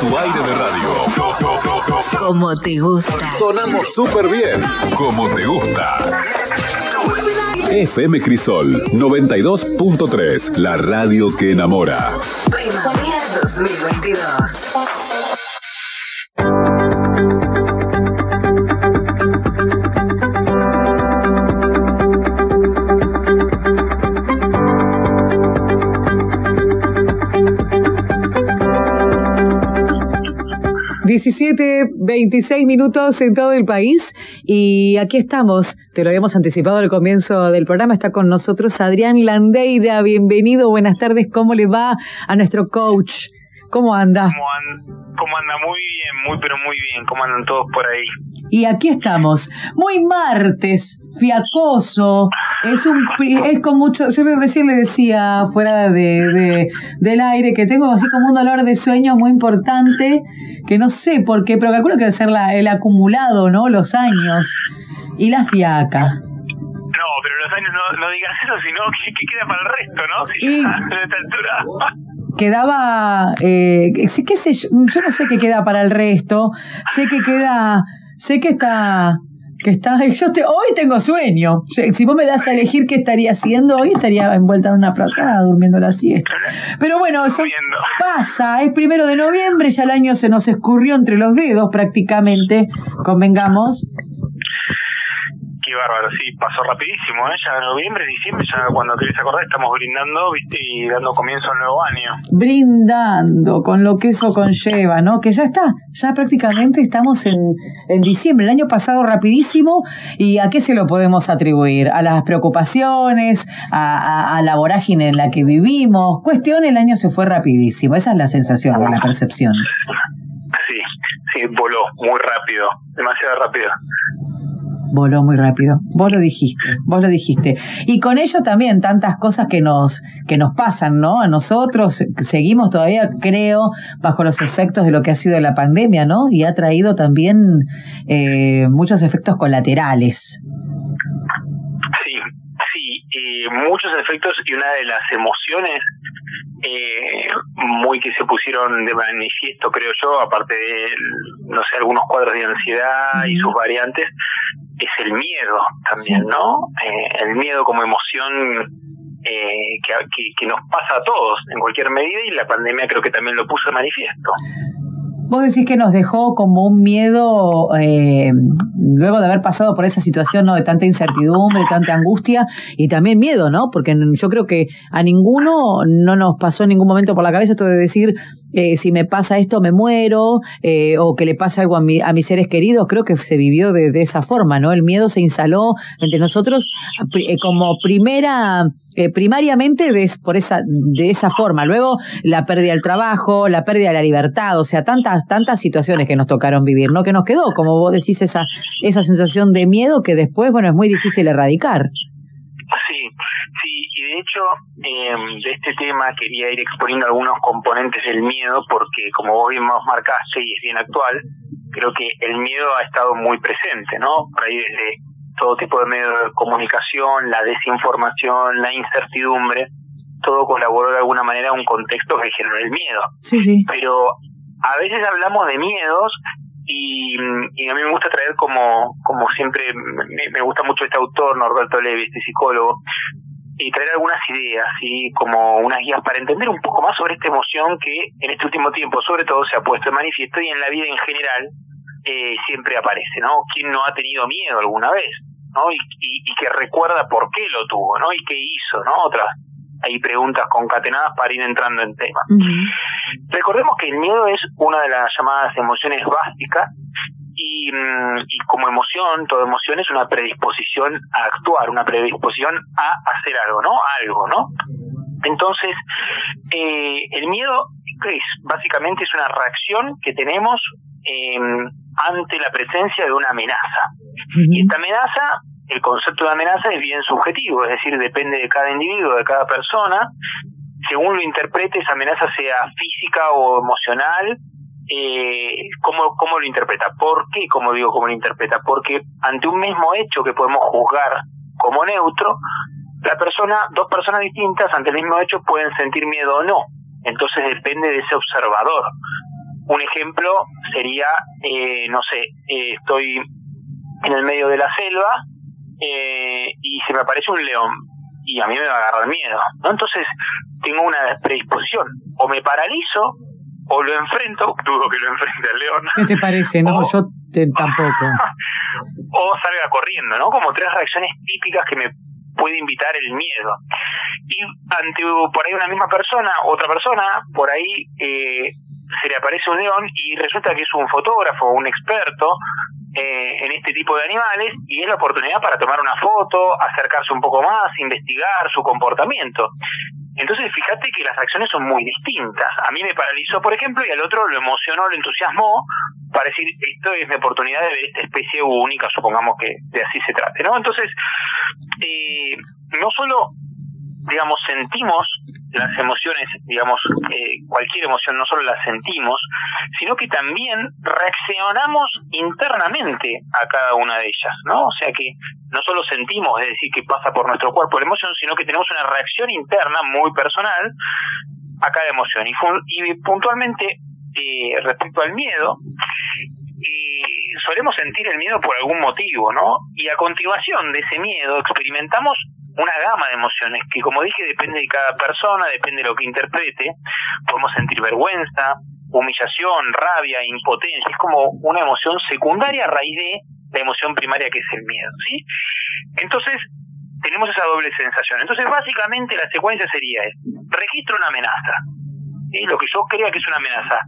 tu aire de radio. Como te gusta. Sonamos súper bien. Como te gusta. FM Crisol 92.3, la radio que enamora. Primavera 2022. Diecisiete, 26 minutos en todo el país y aquí estamos. Te lo habíamos anticipado al comienzo del programa. Está con nosotros Adrián Landeira. Bienvenido, buenas tardes. ¿Cómo le va a nuestro coach? ¿Cómo anda? ¿Cómo, an- cómo anda? Muy bien, muy pero muy bien. ¿Cómo andan todos por ahí? Y aquí estamos, muy martes, fiacoso, es un es con mucho, yo recién le decía fuera de, de- del aire que tengo así como un dolor de sueño muy importante, que no sé por qué, pero calculo que debe ser la- el acumulado, ¿no? Los años y la fiaca. No, pero los años no, no digas eso, sino que, que queda para el resto, ¿no? Si Y- a esta altura. Quedaba, eh, qué sé yo, yo no sé qué queda para el resto, sé que queda, sé que está, que está, yo te, hoy tengo sueño, si vos me das a elegir qué estaría haciendo, hoy estaría envuelta en una frazada durmiendo la siesta. Pero bueno, eso pasa, es primero de noviembre, ya el año se nos escurrió entre los dedos prácticamente, convengamos. Qué bárbaro, sí, pasó rapidísimo, ¿eh? Ya noviembre, diciembre, ya cuando querés acordar estamos brindando, ¿viste? Y dando comienzo al nuevo año. brindando con lo que eso conlleva, ¿no? Que ya está, ya prácticamente estamos en, en diciembre, el año pasado rapidísimo, ¿y a qué se lo podemos atribuir? A las preocupaciones, a, a- a la vorágine en la que vivimos, cuestión, el año se fue rapidísimo, esa es la sensación o la percepción. Sí, sí, voló muy rápido, demasiado rápido. Voló muy rápido. Vos lo dijiste, vos lo dijiste. Y con ello también tantas cosas que nos, que nos pasan, ¿no? A nosotros seguimos todavía, creo, bajo los efectos de lo que ha sido la pandemia, ¿no? Y ha traído también eh, muchos efectos colaterales. Sí, sí, eh, muchos efectos y una de las emociones eh, muy que se pusieron de manifiesto, creo yo, aparte de, no sé, algunos cuadros de ansiedad y sus variantes, es el miedo también. ¿no? Eh, el miedo como emoción eh, que, que, que nos pasa a todos en cualquier medida y la pandemia creo que también lo puso de manifiesto. Vos decís que nos dejó como un miedo, eh, luego de haber pasado por esa situación ¿no? de tanta incertidumbre, tanta angustia y también miedo, ¿no? Porque yo creo que a ninguno no nos pasó en ningún momento por la cabeza esto de decir, eh, si me pasa esto me muero, eh, o que le pasa algo a, mi- a mis seres queridos, creo que se vivió de, esa forma, ¿no? El miedo se instaló entre nosotros eh, como primera, eh, primariamente de, por esa, de esa forma. Luego la pérdida del trabajo, la pérdida de la libertad, o sea, tantas, tantas situaciones que nos tocaron vivir, ¿no? Que nos quedó, como vos decís, esa, esa sensación de miedo que después, bueno, es muy difícil erradicar. Sí, sí, y de hecho eh, de este tema quería ir exponiendo algunos componentes del miedo porque como vos bien marcaste y es bien actual, creo que el miedo ha estado muy presente, ¿no? Por ahí desde todo tipo de medios de comunicación, la desinformación, la incertidumbre, todo colaboró de alguna manera a un contexto que generó el miedo Sí, sí. pero a veces hablamos de miedos y, y a mí me gusta traer como, como siempre, me, gusta mucho este autor, Norberto Levi, este psicólogo, y traer algunas ideas, ¿sí? como unas guías para entender un poco más sobre esta emoción que en este último tiempo sobre todo se ha puesto en manifiesto y en la vida en general eh, siempre aparece, ¿no? ¿Quién no ha tenido miedo alguna vez? ¿no? Y, y, y que recuerda por qué lo tuvo, ¿no? Y qué hizo, ¿no? Otras, hay preguntas concatenadas para ir entrando en tema. Recordemos que el miedo es una de las llamadas emociones básicas y, mm, y como emoción, toda emoción es una predisposición a actuar, una predisposición a hacer algo, ¿no? Algo, ¿no? Entonces, eh, el miedo es básicamente es una reacción que tenemos eh, ante la presencia de una amenaza. Y esta amenaza, el concepto de amenaza es bien subjetivo, es decir, depende de cada individuo, de cada persona. Según lo interprete, esa amenaza sea física o emocional, eh, ¿cómo, ¿cómo lo interpreta? ¿Por qué, como digo, cómo lo interpreta? Porque ante un mismo hecho que podemos juzgar como neutro, la persona, dos personas distintas ante el mismo hecho pueden sentir miedo o no. Entonces depende de ese observador. un ejemplo sería, eh, no sé, eh, estoy en el medio de la selva eh, y se me aparece un león y a mí me va a agarrar miedo, ¿no? Entonces tengo una predisposición, o me paralizo o lo enfrento, dudo que lo enfrente al león. ¿Qué te parece? No, O- yo te- tampoco. o salga corriendo, ¿no? Como tres reacciones típicas que me puede invitar el miedo. Y ante por ahí una misma persona, otra persona, por ahí eh, se le aparece un león y resulta que es un fotógrafo, un experto eh, en este tipo de animales y es la oportunidad para tomar una foto, acercarse un poco más, investigar su comportamiento. Entonces, fíjate que las reacciones son muy distintas. A mí me paralizó, por ejemplo, y al otro lo emocionó, lo entusiasmó para decir, esto es mi oportunidad de ver esta especie única, supongamos que de así se trate, ¿no? Entonces, eh, no solo, digamos, sentimos las emociones, digamos, eh, cualquier emoción, no solo las sentimos, sino que también reaccionamos internamente a cada una de ellas, ¿no? O sea que no solo sentimos, es decir, que pasa por nuestro cuerpo la emoción, sino que tenemos una reacción interna muy personal a cada emoción. Y, y puntualmente, eh, respecto al miedo, eh, solemos sentir el miedo por algún motivo, ¿no? Y a continuación de ese miedo experimentamos una gama de emociones que, como dije, depende de cada persona, depende de lo que interprete. Podemos sentir vergüenza, humillación, rabia, impotencia. Es como una emoción secundaria a raíz de la emoción primaria que es el miedo, ¿sí? Entonces, tenemos esa doble sensación. Entonces, básicamente la secuencia sería, es, registro una amenaza. Lo que yo crea que es una amenaza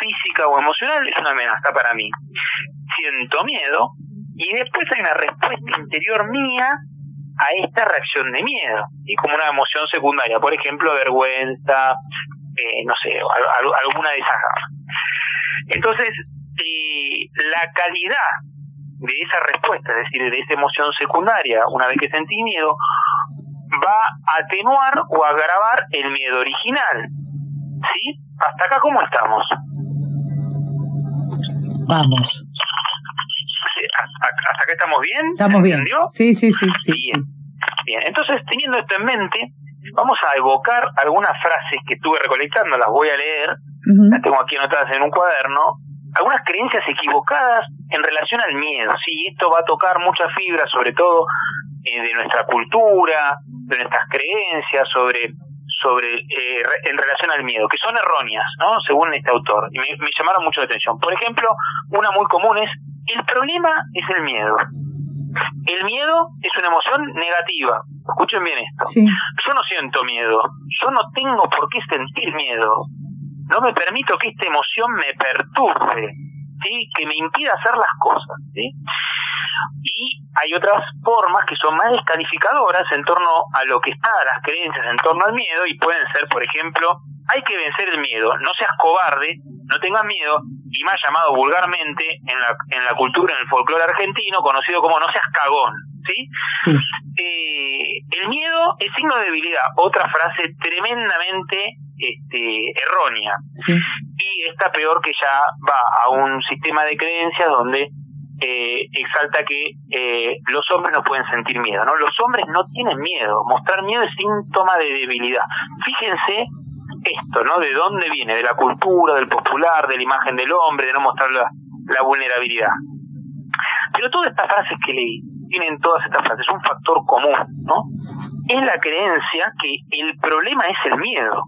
física o emocional es una amenaza para mí. Siento miedo y después hay una respuesta interior mía a esta reacción de miedo, y como una emoción secundaria, por ejemplo, vergüenza, eh, no sé, al- al- alguna de esas gamas. Entonces, eh, la calidad de esa respuesta, es decir, de esa emoción secundaria, una vez que sentí miedo, va a atenuar o agravar el miedo original. ¿Sí? ¿Hasta acá cómo estamos? Vamos. Sí, ¿Hasta, hasta acá estamos bien? Estamos bien. ¿Entendió? Sí, sí, sí, sí. Bien. sí. Bien, entonces teniendo esto en mente, vamos a evocar algunas frases que estuve recolectando, las voy a leer, las tengo aquí anotadas en un cuaderno, algunas creencias equivocadas en relación al miedo, sí, esto va a tocar muchas fibras, sobre todo eh, de nuestra cultura, de nuestras creencias, sobre sobre eh, en relación al miedo, que son erróneas, ¿no? Según este autor, y me, me llamaron mucho la atención. Por ejemplo, una muy común es, el problema es el miedo. El miedo es una emoción negativa. Escuchen bien esto. Sí. Yo no siento miedo. Yo no tengo por qué sentir miedo. No me permito que esta emoción me perturbe, ¿sí? Que me impida hacer las cosas, ¿sí? Y hay otras formas que son más descalificadoras en torno a lo que está, a las creencias en torno al miedo, y pueden ser, por ejemplo, hay que vencer el miedo, no seas cobarde, no tengas miedo, y más llamado vulgarmente en la, en la cultura, en el folclore argentino, conocido como no seas cagón, ¿sí? Sí. eh, el miedo es signo de debilidad. Otra frase tremendamente este, errónea. Sí. Y esta peor que ya va a un sistema de creencias donde eh, exalta que eh, los hombres no pueden sentir miedo. ¿no? Los hombres no tienen miedo. Mostrar miedo es síntoma de debilidad. Fíjense esto, ¿no? De dónde viene, de la cultura, del popular, de la imagen del hombre, de no mostrar la, la vulnerabilidad. Pero todas estas frases que leí, tienen todas estas frases, un factor común, ¿no? Es la creencia que el problema es el miedo,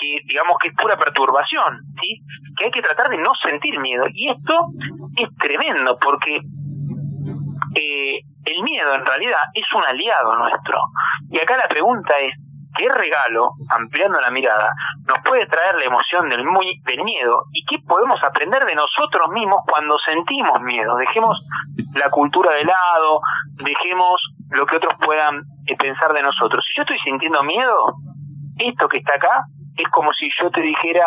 que digamos que es pura perturbación, ¿sí? Que hay que tratar de no sentir miedo. Y esto es tremendo porque eh, el miedo en realidad es un aliado nuestro. Y acá la pregunta es, ¿qué regalo, ampliando la mirada, nos puede traer la emoción del, muy, del miedo? ¿Y qué podemos aprender de nosotros mismos cuando sentimos miedo? Dejemos la cultura de lado, dejemos lo que otros puedan eh, pensar de nosotros. Si yo estoy sintiendo miedo, esto que está acá es como si yo te dijera,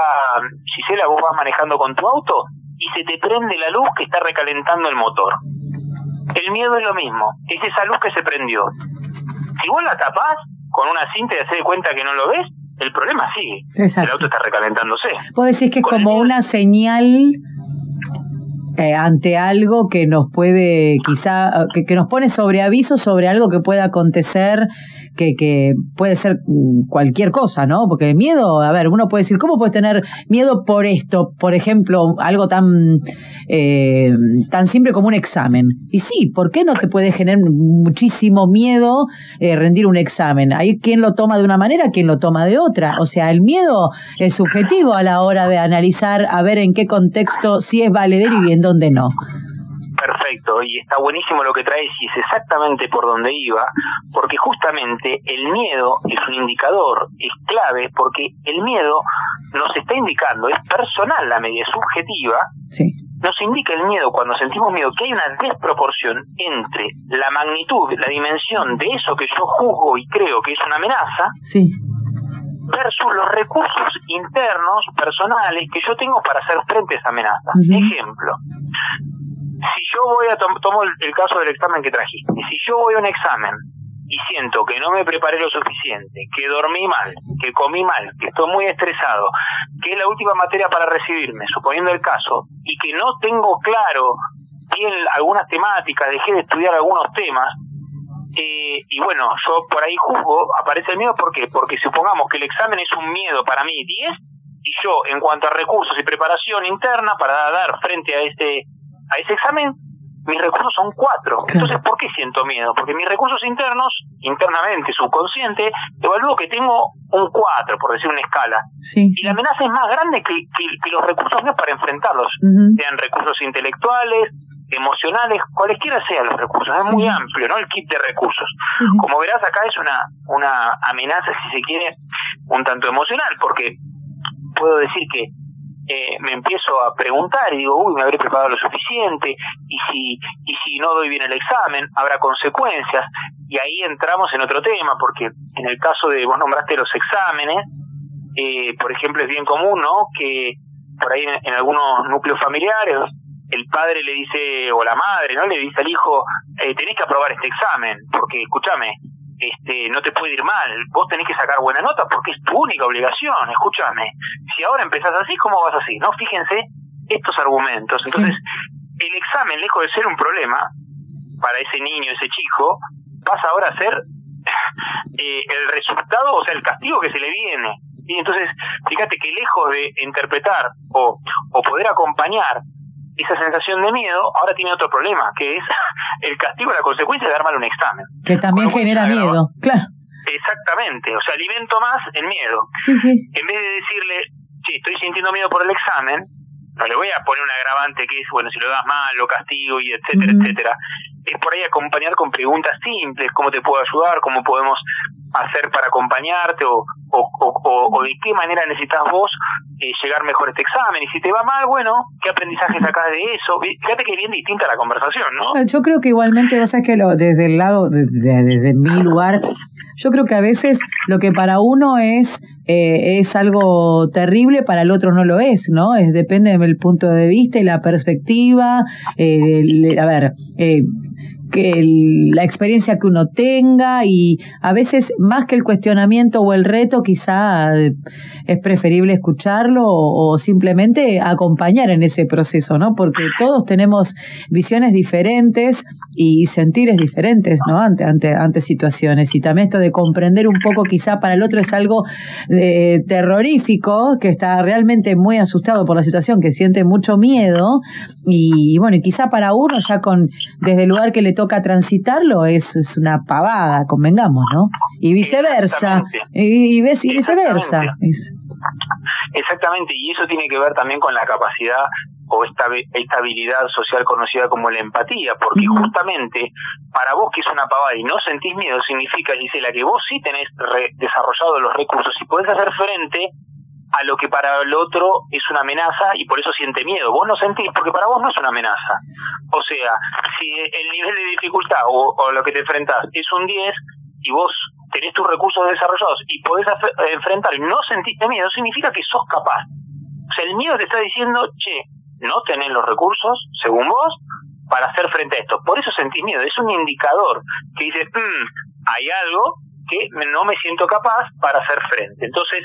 Gisela, vos vas manejando con tu auto y se te prende la luz que está recalentando el motor. El miedo es lo mismo, es esa luz que se prendió. Si vos la tapás con una cinta y haces de cuenta que no lo ves, el problema sigue. Exacto. El auto está recalentándose. Vos decís que es Con como una señal eh, ante algo que nos puede, quizá, que, que nos pone sobre aviso sobre algo que pueda acontecer, que, que puede ser mm, cualquier cosa, ¿no? Porque el miedo, a ver, uno puede decir, ¿cómo puedes tener miedo por esto? Por ejemplo, algo tan, eh, tan simple como un examen. Y sí, ¿por qué no te puede generar muchísimo miedo eh, rendir un examen? Hay quien lo toma de una manera, quien lo toma de otra. O sea, el miedo es subjetivo a la hora de analizar, a ver en qué contexto sí es valedero y en dónde no. Perfecto, y está buenísimo lo que traes y es exactamente por donde iba, porque justamente el miedo es un indicador, es clave, porque el miedo nos está indicando, es personal la medida, es subjetiva, Sí. nos indica el miedo cuando sentimos miedo que hay una desproporción entre la magnitud, la dimensión de eso que yo juzgo y creo que es una amenaza Sí. versus los recursos internos, personales que yo tengo para hacer frente a esa amenaza. Ejemplo, si yo voy a tom- tomo el, caso del examen que trajiste, si yo voy a un examen y siento que no me preparé lo suficiente, que dormí mal, que comí mal, que estoy muy estresado, que es la última materia para recibirme, suponiendo el caso, y que no tengo claro bien algunas temáticas, dejé de estudiar algunos temas, eh, y bueno, yo por ahí juzgo, aparece el miedo, ¿por qué? Porque supongamos que el examen es un miedo para mí 10, y yo, en cuanto a recursos y preparación interna para dar frente a ese, a ese examen, mis recursos son cuatro. Entonces, ¿por qué siento miedo? Porque mis recursos internos, internamente, subconsciente, evalúo que tengo un cuatro, por decir una escala. Sí. Y la amenaza es más grande que, que- que los recursos míos para enfrentarlos. Sean recursos intelectuales, emocionales, cualesquiera sean los recursos. Es Sí, muy amplio, ¿no? El kit de recursos. Sí. Como verás, acá es una, una amenaza, si se quiere, un tanto emocional, porque puedo decir que eh, me empiezo a preguntar y digo, uy, me habré preparado lo suficiente, y si, y si no doy bien el examen, habrá consecuencias, y ahí entramos en otro tema, porque en el caso de, vos nombraste los exámenes, eh, por ejemplo, es bien común, ¿no? Que por ahí en, algunos núcleos familiares el padre le dice, o la madre, ¿no? Le dice al hijo, eh, tenés que aprobar este examen, porque, escúchame, este, no te puede ir mal, vos tenés que sacar buena nota porque es tu única obligación, escúchame. Si ahora empezás así, ¿cómo vas así? No, fíjense estos argumentos. Entonces, el examen, lejos de ser un problema para ese niño, ese chico, pasa ahora a ser eh, el resultado, o sea, el castigo que se le viene. Y entonces, fíjate que lejos de interpretar o, o poder acompañar esa sensación de miedo, ahora tiene otro problema, que es el castigo, la consecuencia de dar mal un examen. Que también genera miedo. Claro. Exactamente, o sea, alimento más el miedo. Sí, sí. En vez de decirle, sí, estoy sintiendo miedo por el examen, no le voy a poner un agravante que es, bueno, si lo das mal, lo castigo y etcétera, etcétera. Es por ahí acompañar con preguntas simples, cómo te puedo ayudar, cómo podemos hacer para acompañarte o, o, o, o- de qué manera necesitas vos eh, llegar mejor a este examen. Y si te va mal, bueno, ¿qué aprendizaje sacás de eso? Fíjate que es bien distinta la conversación, ¿no? Yo creo que igualmente, vos sabés que lo, desde el lado, de- de- desde mi lugar, yo creo que a veces lo que para uno es eh, es algo terrible, para el otro no lo es, ¿no? Es depende del punto de vista y la perspectiva. eh, el- a ver, eh, que el- la experiencia que uno tenga y a veces más que el cuestionamiento o el reto quizá eh, es preferible escucharlo o, simplemente acompañar en ese proceso, ¿no? Porque todos tenemos visiones diferentes y sentires diferentes, ¿no? Ante, ante, ante situaciones y también esto de comprender un poco quizá para el otro es algo eh, terrorífico, que está realmente muy asustado por la situación, que siente mucho miedo y, y bueno, y quizá para uno ya con desde el lugar que le toca transitarlo es, es una pavada, convengamos, ¿no? Y viceversa, y, y ves- y viceversa. Exactamente. Y eso tiene que ver también con la capacidad o esta, esta habilidad social conocida como la empatía, porque justamente para vos que es una pavada y no sentís miedo, significa, Gisela, que vos sí tenés re- desarrollados los recursos y podés hacer frente a lo que para el otro es una amenaza y por eso siente miedo. Vos no sentís, porque para vos no es una amenaza. O sea, si el nivel de dificultad o, lo que te enfrentás es un 10 y vos tenés tus recursos desarrollados y podés enfrentar y no sentiste miedo, significa que sos capaz. O sea, el miedo te está diciendo, che, no tenés los recursos, según vos, para hacer frente a esto. Por eso sentís miedo. Es un indicador que dice, "Mm, hay algo que no me siento capaz para hacer frente. Entonces,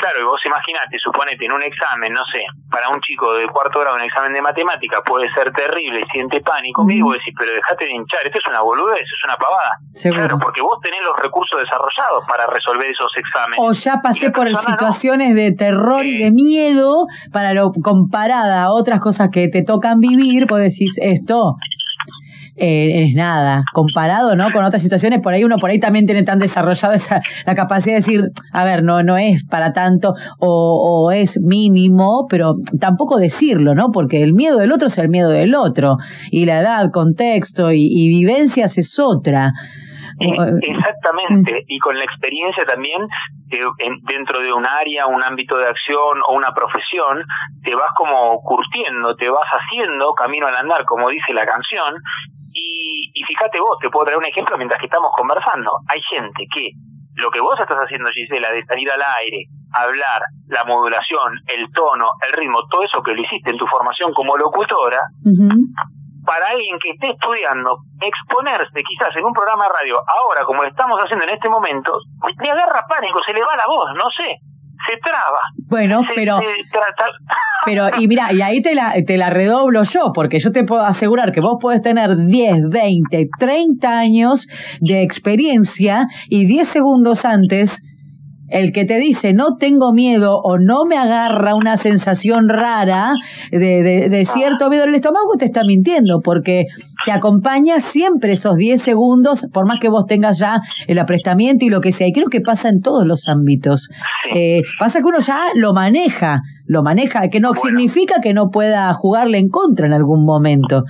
Claro, y vos imaginate, suponete en un examen, no sé, para un chico de cuarto grado un examen de matemática puede ser terrible, siente pánico, y vos decís, pero dejate de hinchar, esto es una boludez, es una pavada. Seguro. Claro, porque vos tenés los recursos desarrollados para resolver esos exámenes. O ya Y pasé por no. situaciones de terror y de miedo para lo comparada a otras cosas que te tocan vivir, pues decís esto eh, es nada, comparado ¿no? con otras situaciones, por ahí uno por ahí también tiene tan desarrollada esa, la capacidad de decir, a ver, no, no es para tanto o, o es mínimo, pero tampoco decirlo, ¿no? Porque el miedo del otro es el miedo del otro, y la edad, contexto y, y vivencias es otra. Eh, Exactamente, y con la experiencia también eh, en- dentro de un área, un ámbito de acción o una profesión, te vas como curtiendo, te vas haciendo camino al andar, como dice la canción, y, y fíjate vos, te puedo traer un ejemplo mientras que estamos conversando. Hay gente que lo que vos estás haciendo, Gisela, de salir al aire, hablar, la modulación, el tono, el ritmo, todo eso que lo hiciste en tu formación como locutora. Para alguien que esté estudiando, exponerse quizás en un programa de radio, ahora como lo estamos haciendo en este momento, le agarra pánico, se le va la voz, no sé, se traba. Bueno, se- pero... se Pero, y mira, y ahí te la, te la redoblo yo, porque yo te puedo asegurar que vos podés tener 10, 20, 30 años de experiencia y 10 segundos antes, el que te dice no tengo miedo o no me agarra una sensación rara de, de, de cierto miedo en el estómago, te está mintiendo, porque te acompaña siempre esos 10 segundos, por más que vos tengas ya el aprestamiento y lo que sea. Y creo que pasa en todos los ámbitos. Eh, pasa que uno ya lo maneja, lo maneja, que no Bueno. significa que no pueda jugarle en contra en algún momento.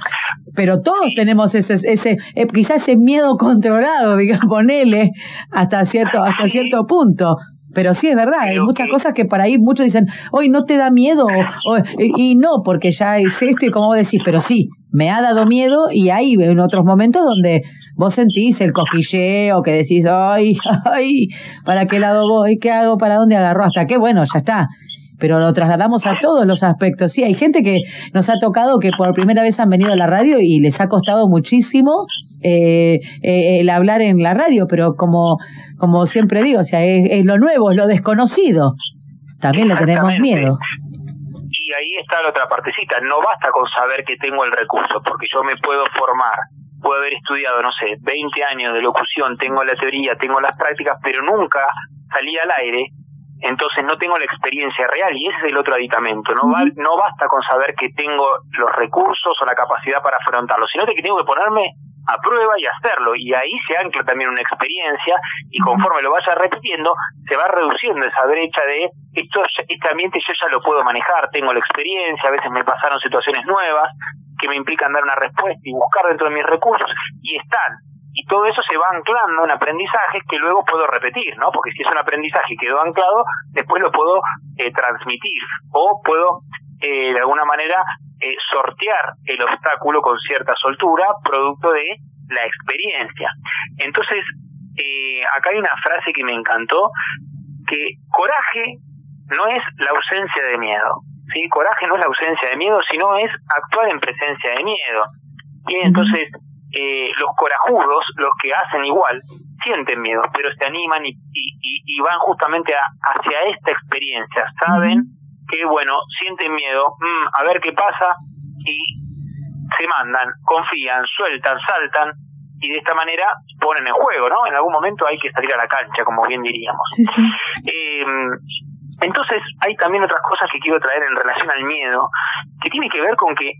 Pero todos tenemos ese, ese eh, quizás ese miedo controlado, digamos, ponele, hasta cierto, hasta Sí. cierto punto. Pero sí es verdad, hay muchas que- cosas que por ahí muchos dicen, hoy no te da miedo, o- y, y no, porque ya es esto y como vos decís, pero sí, me ha dado miedo y hay en otros momentos donde vos sentís el cosquilleo, que decís, ay, ay, ¿para qué lado voy? ¿Qué hago? ¿Para dónde agarro? Hasta que, bueno, ya está. Pero lo trasladamos a todos los aspectos. Sí, hay gente que nos ha tocado que por primera vez han venido a la radio y les ha costado muchísimo eh, eh, el hablar en la radio, pero como, como siempre digo, o sea, es, es lo nuevo, es lo desconocido. También le tenemos miedo. Y ahí está la otra partecita, no basta con saber que tengo el recurso, porque yo me puedo formar, puedo haber estudiado, no sé, 20 años de locución, tengo la teoría, tengo las prácticas, pero nunca salí al aire, entonces no tengo la experiencia real y ese es el otro aditamento. No, no basta con saber que tengo los recursos o la capacidad para afrontarlo, sino que tengo que ponerme a prueba y hacerlo. Y ahí se ancla también una experiencia y conforme lo vaya repitiendo, se va reduciendo esa brecha de esto, este ambiente yo ya lo puedo manejar, tengo la experiencia, a veces me pasaron situaciones nuevas que me implican dar una respuesta y buscar dentro de mis recursos y están. Y todo eso se va anclando en aprendizajes que luego puedo repetir, ¿no? Porque si es un aprendizaje que quedó anclado, después lo puedo eh, transmitir o puedo eh, de alguna manera eh, sortear el obstáculo con cierta soltura, producto de la experiencia. Entonces, eh, acá hay una frase que me encantó, que coraje no es la ausencia de miedo. ¿sí? Coraje no es la ausencia de miedo, sino es actuar en presencia de miedo. Y entonces, eh, los corajudos, los que hacen igual, sienten miedo, pero se animan y, y, y- van justamente a- hacia esta experiencia. Saben que, bueno, sienten miedo, mm, a ver qué pasa, y se mandan, confían, sueltan, saltan, y de esta manera ponen en juego, ¿no? En algún momento hay que salir a la cancha, como bien diríamos. Sí, sí. Eh, entonces, hay también otras cosas que quiero traer en relación al miedo, que tiene que ver con que,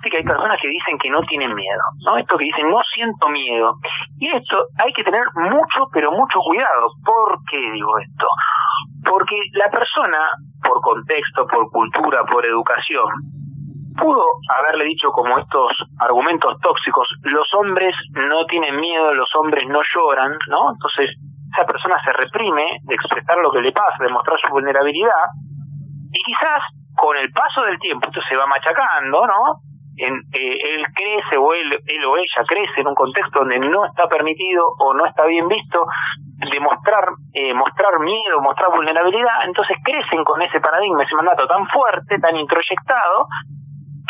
que hay personas que dicen que no tienen miedo, ¿no? Esto que dicen, no siento miedo. Y esto hay que tener mucho, pero mucho cuidado. ¿Por qué digo esto? Porque la persona, por contexto, por cultura, por educación, pudo haberle dicho como estos argumentos tóxicos, los hombres no tienen miedo, los hombres no lloran, ¿no? Entonces, esa persona se reprime de expresar lo que le pasa, de mostrar su vulnerabilidad, y quizás con el paso del tiempo esto se va machacando, ¿no? En, eh, él crece o él, él o ella crece en un contexto donde no está permitido o no está bien visto de mostrar, eh, mostrar miedo, mostrar vulnerabilidad, entonces crecen con ese paradigma, ese mandato tan fuerte, tan introyectado,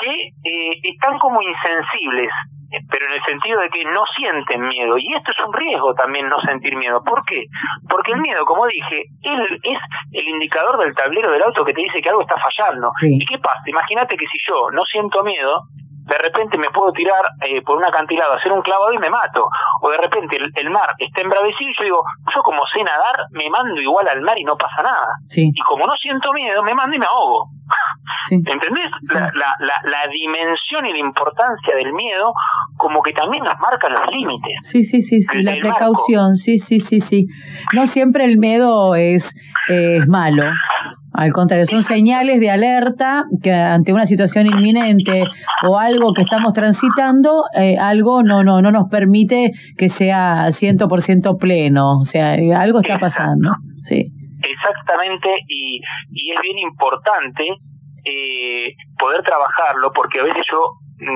que eh, están como insensibles, eh, pero en el sentido de que no sienten miedo. Y esto es un riesgo también no sentir miedo. ¿Por qué? Porque el miedo, como dije, él es el indicador del tablero del auto que te dice que algo está fallando. Sí. ¿Y qué pasa? Imagínate que si yo no siento miedo, de repente me puedo tirar eh, por un acantilado, hacer un clavado y me mato. O de repente el, el mar está embravecido y yo digo, yo como sé nadar, me mando igual al mar y no pasa nada. Sí, Y como no siento miedo, me mando y me ahogo. sí. ¿Entendés? Sí. La, la, la, la dimensión y la importancia del miedo como que también nos marca los límites. Sí, sí, sí, sí, El- la el marco. precaución, sí, sí, sí, sí. No siempre el miedo es, es malo. Al contrario, son señales de alerta que ante una situación inminente o algo que estamos transitando, eh, algo no, no, no nos permite que sea 100% pleno. O sea, algo está pasando. Sí, Exactamente, y, y es bien importante eh, poder trabajarlo, porque a veces yo,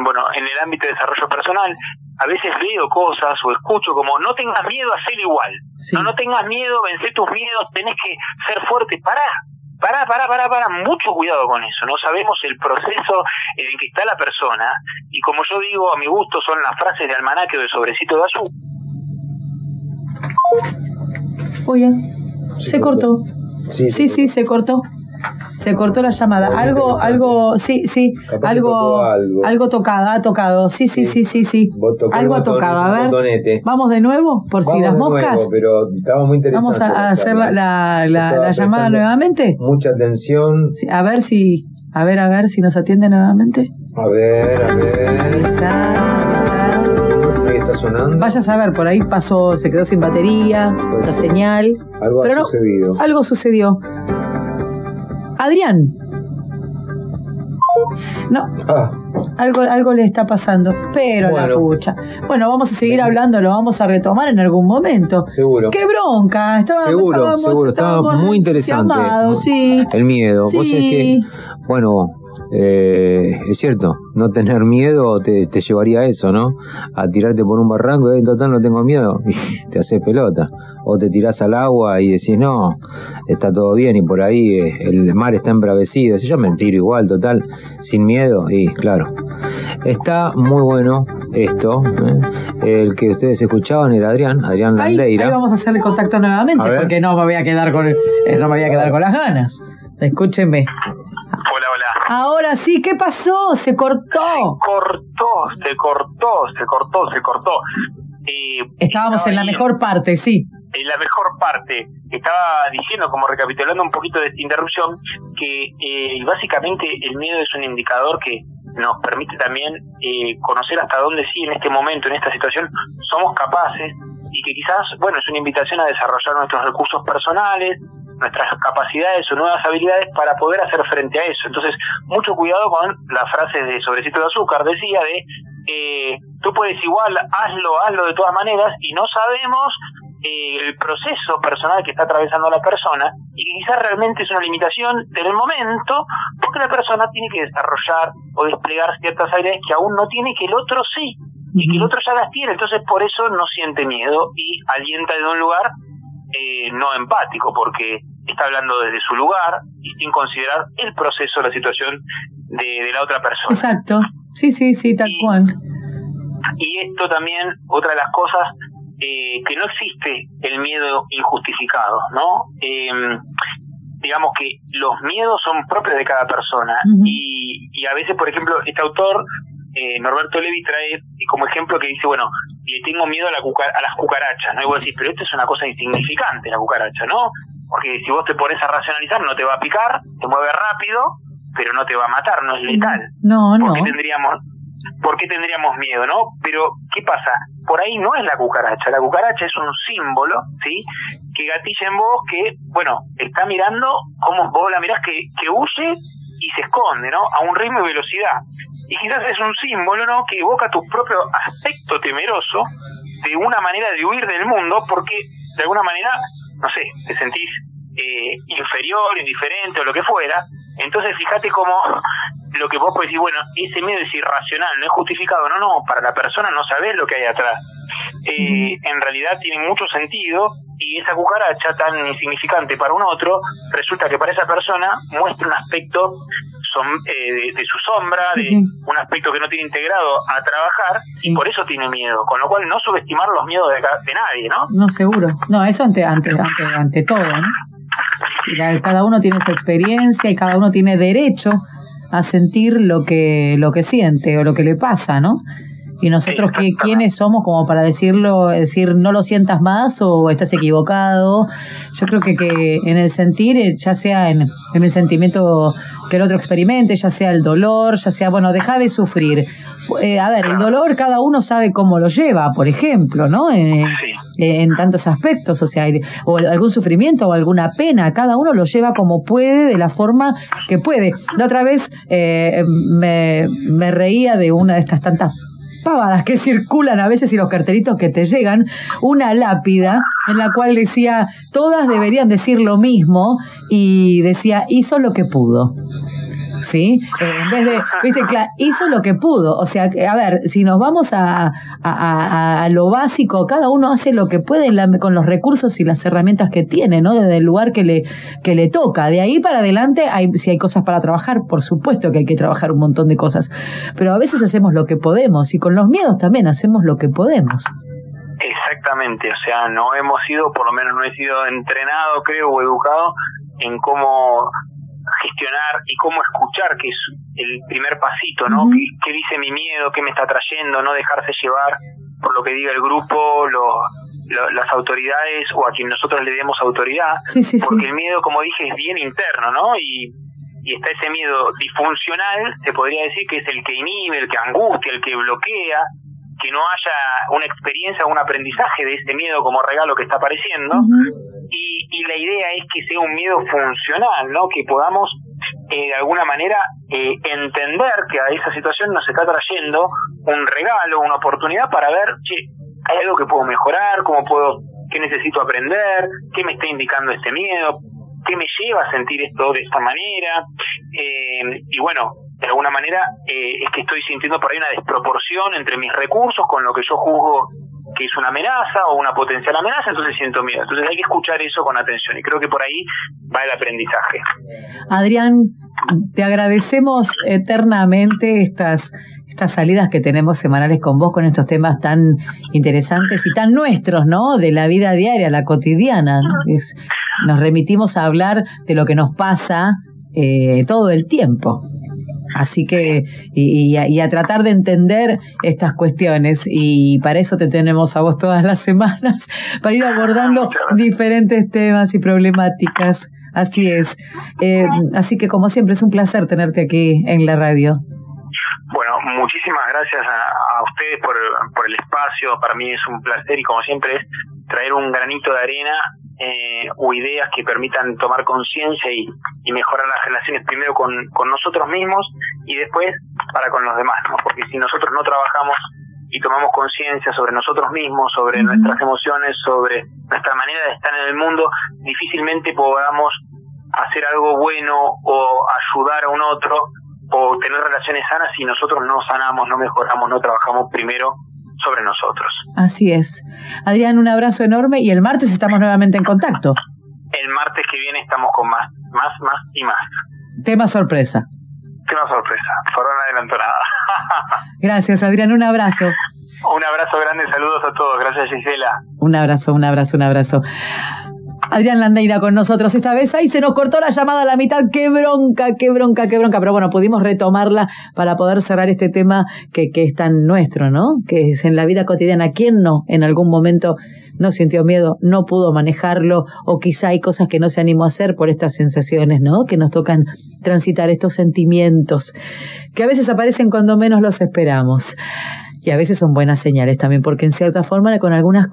bueno, en el ámbito de desarrollo personal, a veces veo cosas o escucho como, no tengas miedo a ser igual, sí. no, no tengas miedo, vence tus miedos, tenés que ser fuerte, pará. Pará, pará, pará, pará, mucho cuidado con eso. No sabemos el proceso en el que está la persona. Y como yo digo, a mi gusto son las frases de almanaque o de sobrecito de azul. Oye, se cortó. Sí, Sí, sí, se cortó. Se cortó la llamada. Algo, algo, sí, sí, algo, algo. algo tocado, ha tocado. Sí, sí, sí, sí, sí. Algo ha tocado. A ver, botonete. vamos de nuevo, por si las de moscas. nuevo, pero estaba muy interesante. Vamos a, hacer la, la, llamada nuevamente. Mucha atención. Sí, a ver si, a ver, a ver si nos atiende nuevamente. A ver, a Ahí ver. está, ahí está. Ahí está sonando. Vaya a saber, por ahí pasó, se quedó sin batería, la ser. señal. Algo Pero ha no, sucedido. Algo sucedió. Adrián. No, Ah, Algo, algo le está pasando, pero la Bueno. pucha. Bueno, vamos a seguir hablando, lo vamos a retomar en algún momento. seguro. ¡Qué bronca! Estábamos, Seguro, estábamos- seguro, estaba muy interesante. sí. El miedo. Vos Sí. que, bueno, eh, es cierto, no tener miedo te, te llevaría a eso, ¿no? A tirarte por un barranco y en total no tengo miedo, y te haces pelota. O te tirás al agua y decís, no, está todo bien y por ahí eh, el mar está embravecido. Si yo me tiro igual, total, sin miedo, y claro. Está muy bueno esto. ¿eh? El que ustedes escuchaban era Adrián, Adrián Landeira. ahí vamos a hacerle contacto nuevamente, porque no me voy a quedar con eh, no me voy a quedar con las ganas. Escúchenme. Hola, hola. Ahora sí, ¿qué pasó? Se cortó. cortó, se cortó, se cortó, se cortó. Estábamos en la mejor parte, sí. En la mejor parte. Estaba diciendo, como recapitulando un poquito de esta interrupción, que eh, básicamente el miedo es un indicador que nos permite también eh, conocer hasta dónde sí en este momento, en esta situación, somos capaces y que quizás, bueno, es una invitación a desarrollar nuestros recursos personales, nuestras capacidades o nuevas habilidades para poder hacer frente a eso. Entonces, mucho cuidado con las frases de sobrecito de azúcar, decía de, eh, tú puedes igual, hazlo, hazlo de todas maneras, y no sabemos eh, el proceso personal que está atravesando la persona y que quizás realmente es una limitación del momento porque la persona tiene que desarrollar o desplegar ciertas habilidades que aún no tiene que el otro sí y que el otro ya las tiene entonces por eso no siente miedo y alienta de un lugar eh, no empático porque está hablando desde su lugar y sin considerar el proceso la situación de, de la otra persona Exacto. Sí, sí, sí, tal Y- cual. y esto también, otra de las cosas, eh, que no existe el miedo injustificado, ¿no? Eh, digamos que los miedos son propios de cada persona y, y a veces, por ejemplo, este autor, eh, Norberto Levi, trae como ejemplo que dice, bueno, le tengo miedo a, la cuca- a las cucarachas, ¿no? Y vos decís, pero esto es una cosa insignificante, la cucaracha, ¿no? Porque si vos te pones a racionalizar, no te va a picar, te mueve rápido, pero no te va a matar, no es letal. No, no. ¿Por qué tendríamos, por qué tendríamos miedo, no? Pero, ¿qué pasa? Por ahí no es la cucaracha. La cucaracha es un símbolo, ¿sí? Que gatilla en vos que, bueno, está mirando cómo vos la mirás que, que huye y se esconde, ¿no? A un ritmo y velocidad. Y quizás es un símbolo, ¿no? Que evoca tu propio aspecto temeroso de una manera de huir del mundo porque, de alguna manera, no sé, te sentís eh, inferior, indiferente o lo que fuera. Entonces, fíjate cómo lo que vos podés decir, bueno, ese miedo es irracional, no es justificado. No, no, para la persona no sabés lo que hay atrás. Eh, en realidad tiene mucho sentido y esa cucaracha tan insignificante para un otro, resulta que para esa persona muestra un aspecto som- eh, de, de su sombra, Sí, de sí. un aspecto que no tiene integrado a trabajar Sí. y por eso tiene miedo. Con lo cual, no subestimar los miedos de, de nadie, ¿no? No, seguro. No, eso ante, ante, ante, ante todo, ¿no? Cada uno tiene su experiencia y cada uno tiene derecho a sentir lo que, lo que siente o lo que le pasa, ¿no? Y nosotros, ¿qué, exactamente. ¿quiénes somos como para decirlo, decir no lo sientas más o estás equivocado? Yo creo que, que en el sentir, eh, ya sea en, en el sentimiento que el otro experimente, ya sea el dolor, ya sea, bueno, deja de sufrir. Eh, a ver, el dolor cada uno sabe cómo lo lleva, por ejemplo, ¿no? Eh, Sí. eh, en tantos aspectos, o sea, o algún sufrimiento o alguna pena, cada uno lo lleva como puede, de la forma que puede. La otra vez eh, me, me reía de una de estas tantas pavadas que circulan a veces y los cartelitos que te llegan, una lápida en la cual decía, todas deberían decir lo mismo y decía, hizo lo que pudo. ¿Sí? Eh, en vez de, viste, hizo lo que pudo. O sea, que, a ver, si nos vamos a, a, a- a lo básico, cada uno hace lo que puede en la- con los recursos y las herramientas que tiene, ¿no? Desde el lugar que le, que le toca. De ahí para adelante, hay, si hay cosas para trabajar, por supuesto que hay que trabajar un montón de cosas. Pero a veces hacemos lo que podemos y con los miedos también hacemos lo que podemos. Exactamente, o sea, no hemos sido, por lo menos no he sido entrenado, creo, o educado en cómo gestionar y cómo escuchar, que es el primer pasito, ¿no? Ujú. ¿Qué, qué dice mi miedo? ¿Qué me está trayendo? No dejarse llevar por lo que diga el grupo, los, lo- las autoridades o a quien nosotros le demos autoridad, Sí, sí, sí. porque el miedo, como dije, es bien interno, ¿no? Y, y está ese miedo disfuncional, se podría decir que es el que inhibe, el que angustia, el que bloquea, que no haya una experiencia un aprendizaje de ese miedo como regalo que está apareciendo. Ujú. Y, y la idea es que sea un miedo funcional, ¿no? Que podamos eh, de alguna manera eh, entender que a esa situación nos está trayendo un regalo, una oportunidad para ver, che, hay algo que puedo mejorar, cómo puedo, qué necesito aprender, qué me está indicando este miedo, qué me lleva a sentir esto de esta manera. Eh, y bueno, de alguna manera eh, es que estoy sintiendo por ahí una desproporción entre mis recursos con lo que yo juzgo que es una amenaza o una potencial amenaza, entonces siento miedo. Entonces hay que escuchar eso con atención y creo que por ahí va el aprendizaje. Adrián, te agradecemos eternamente estas, estas salidas que tenemos semanales con vos con estos temas tan interesantes y tan nuestros, ¿no? De la vida diaria, la cotidiana. nos remitimos a hablar de lo que nos pasa eh, todo el tiempo. Así que, y, y a, y a tratar de entender estas cuestiones, y para eso te tenemos a vos todas las semanas, para ir abordando diferentes temas y problemáticas. Así es. Eh, así que, como siempre, es un placer tenerte aquí en la radio. Bueno, muchísimas gracias a, a ustedes por, por el espacio. Para mí es un placer y como siempre es traer un granito de arena eh, o ideas que permitan tomar conciencia y, y mejorar las relaciones primero con, con nosotros mismos y después para con los demás, ¿no? Porque si nosotros no trabajamos y tomamos conciencia sobre nosotros mismos, sobre nuestras emociones, sobre nuestra manera de estar en el mundo, difícilmente podamos hacer algo bueno o ayudar a un otro o tener relaciones sanas si nosotros no sanamos, no mejoramos, no trabajamos primero sobre nosotros. Así es. Adrián, un abrazo enorme y el martes estamos nuevamente en contacto. El martes que viene estamos con más, más, más y más. Tema sorpresa. Una sorpresa. Por no adelanto nada. Gracias, Adrián. Un abrazo. un abrazo grande, saludos a todos. Gracias Gisela. Un abrazo, un abrazo, un abrazo. Adrián Landeira con nosotros esta vez. Ahí se nos cortó la llamada a la mitad. Qué bronca, qué bronca, qué bronca. Pero bueno, pudimos retomarla para poder cerrar este tema que, que es tan nuestro, ¿no? Que es en la vida cotidiana. ¿Quién no en algún momento no sintió miedo, no pudo manejarlo o quizá hay cosas que no se animó a hacer por estas sensaciones, ¿no? Que nos tocan transitar estos sentimientos que a veces aparecen cuando menos los esperamos. Y a veces son buenas señales también, porque en cierta forma con algunas cosas